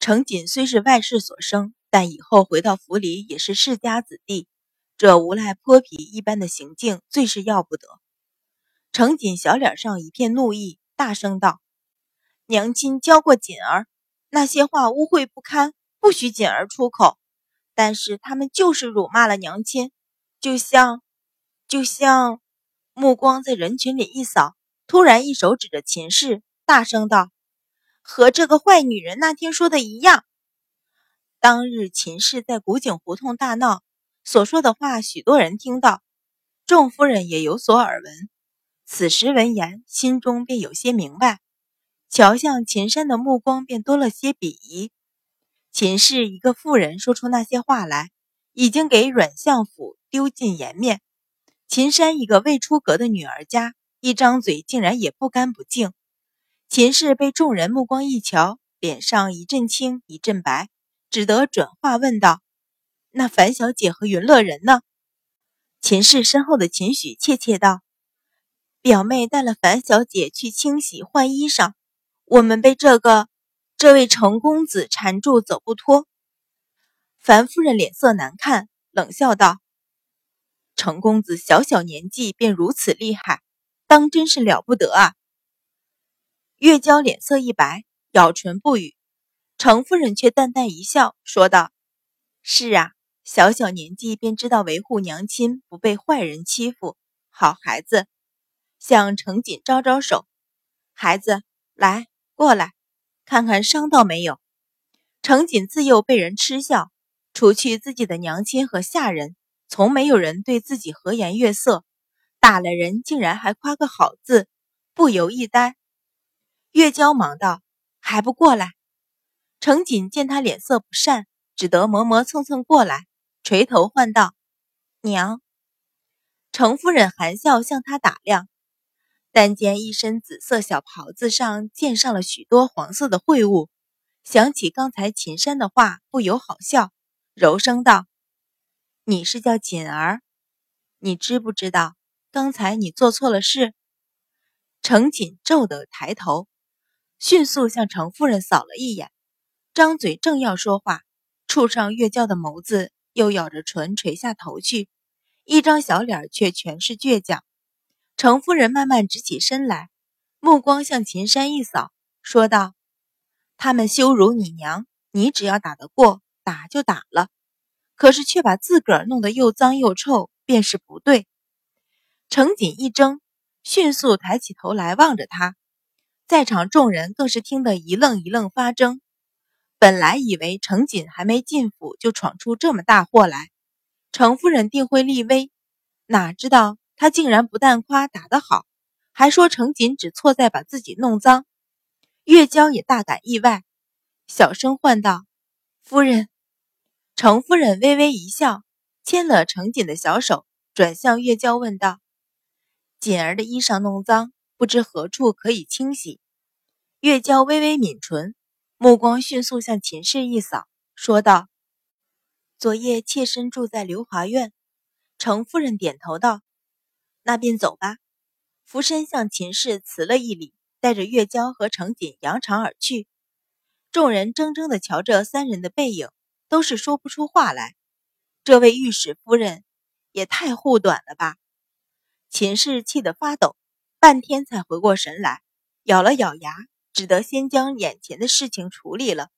程锦虽是外室所生，但以后回到府里也是世家子弟，这无赖泼皮一般的行径最是要不得。程锦小脸上一片怒意，大声道：“娘亲教过锦儿，那些话污秽不堪，不许锦儿出口。但是他们就是辱骂了娘亲，就像，就像……”目光在人群里一扫，突然一手指着秦氏，大声道：“和这个坏女人那天说的一样。”当日秦氏在古井胡同大闹，所说的话，许多人听到，众夫人也有所耳闻。此时闻言，心中便有些明白，瞧向秦山的目光便多了些鄙夷。秦氏一个妇人说出那些话来，已经给阮相府丢尽颜面。秦山一个未出阁的女儿家，一张嘴竟然也不干不净。秦氏被众人目光一瞧，脸上一阵青一阵白，只得转话问道：“那樊小姐和云乐人呢？”秦氏身后的秦许怯怯道：“表妹带了樊小姐去清洗换衣裳，我们被这个这位程公子缠住，走不脱。”樊夫人脸色难看，冷笑道。程公子小小年纪便如此厉害，当真是了不得啊！月娇脸色一白，咬唇不语。程夫人却淡淡一笑，说道：“是啊，小小年纪便知道维护娘亲，不被坏人欺负，好孩子。”向程锦招招手：“孩子，来过来，看看伤到没有。”程锦自幼被人嗤笑，除去自己的娘亲和下人。从没有人对自己和颜悦色，打了人竟然还夸个好字，不由一呆。月娇忙道：“还不过来？”程锦见他脸色不善，只得磨磨蹭蹭过来，垂头唤道：“娘。”程夫人含笑向他打量，但见一身紫色小袍子上溅上了许多黄色的秽物，想起刚才秦山的话，不由好笑，柔声道。你是叫锦儿，你知不知道刚才你做错了事？程锦皱的抬头，迅速向程夫人扫了一眼，张嘴正要说话，触上月娇的眸子，又咬着唇垂下头去，一张小脸却全是倔强。程夫人慢慢直起身来，目光向秦山一扫，说道：“他们羞辱你娘，你只要打得过，打就打了。”可是却把自个儿弄得又脏又臭，便是不对。程锦一怔，迅速抬起头来望着他，在场众人更是听得一愣一愣发怔。本来以为程锦还没进府就闯出这么大祸来，程夫人定会立威，哪知道他竟然不但夸打得好，还说程锦只错在把自己弄脏。月娇也大感意外，小声唤道：“夫人。”程夫人微微一笑，牵了程锦的小手，转向月娇问道：“锦儿的衣裳弄脏，不知何处可以清洗？”月娇微微抿唇，目光迅速向秦氏一扫，说道：“昨夜妾身住在流华院。”程夫人点头道：“那便走吧。”俯身向秦氏辞了一礼，带着月娇和程锦扬长而去。众人怔怔地瞧着三人的背影。都是说不出话来，这位御史夫人也太护短了吧！秦氏气得发抖，半天才回过神来，咬了咬牙，只得先将眼前的事情处理了，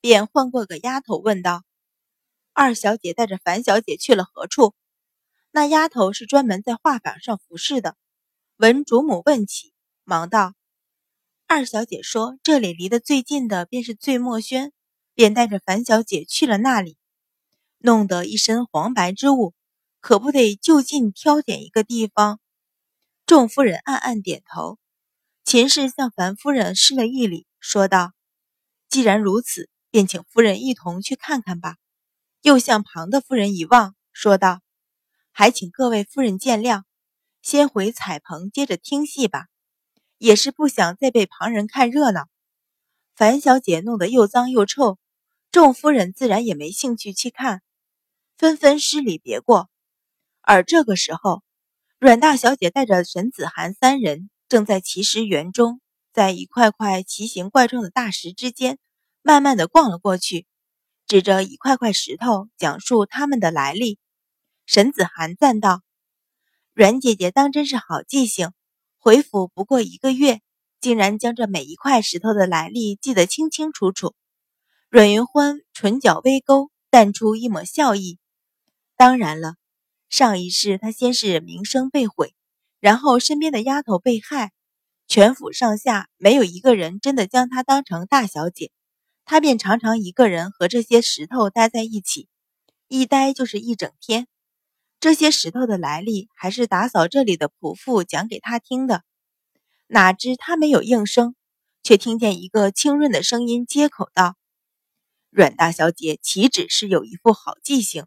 便换过个丫头问道：“二小姐带着樊小姐去了何处？”那丫头是专门在画舫上服侍的，闻主母问起，忙道：“二小姐说，这里离得最近的便是醉墨轩。”便带着樊小姐去了那里，弄得一身黄白之物，可不得就近挑选一个地方。众夫人暗暗点头。秦氏向樊夫人施了一礼，说道：“既然如此，便请夫人一同去看看吧。”又向旁的夫人一望，说道：“还请各位夫人见谅，先回彩棚接着听戏吧。也是不想再被旁人看热闹。樊小姐弄得又脏又臭。”众夫人自然也没兴趣去看，纷纷施礼别过。而这个时候，阮大小姐带着沈子涵三人正在奇石园中，在一块块奇形怪状的大石之间，慢慢的逛了过去，指着一块块石头讲述他们的来历。沈子涵赞道：“阮姐姐当真是好记性，回府不过一个月，竟然将这每一块石头的来历记得清清楚楚。”阮云欢唇角微勾，淡出一抹笑意。当然了，上一世他先是名声被毁，然后身边的丫头被害，全府上下没有一个人真的将她当成大小姐。他便常常一个人和这些石头待在一起，一待就是一整天。这些石头的来历还是打扫这里的仆妇讲给他听的。哪知他没有应声，却听见一个清润的声音接口道：“阮大小姐岂止是有一副好记性，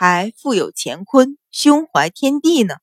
还富有乾坤，胸怀天地呢。”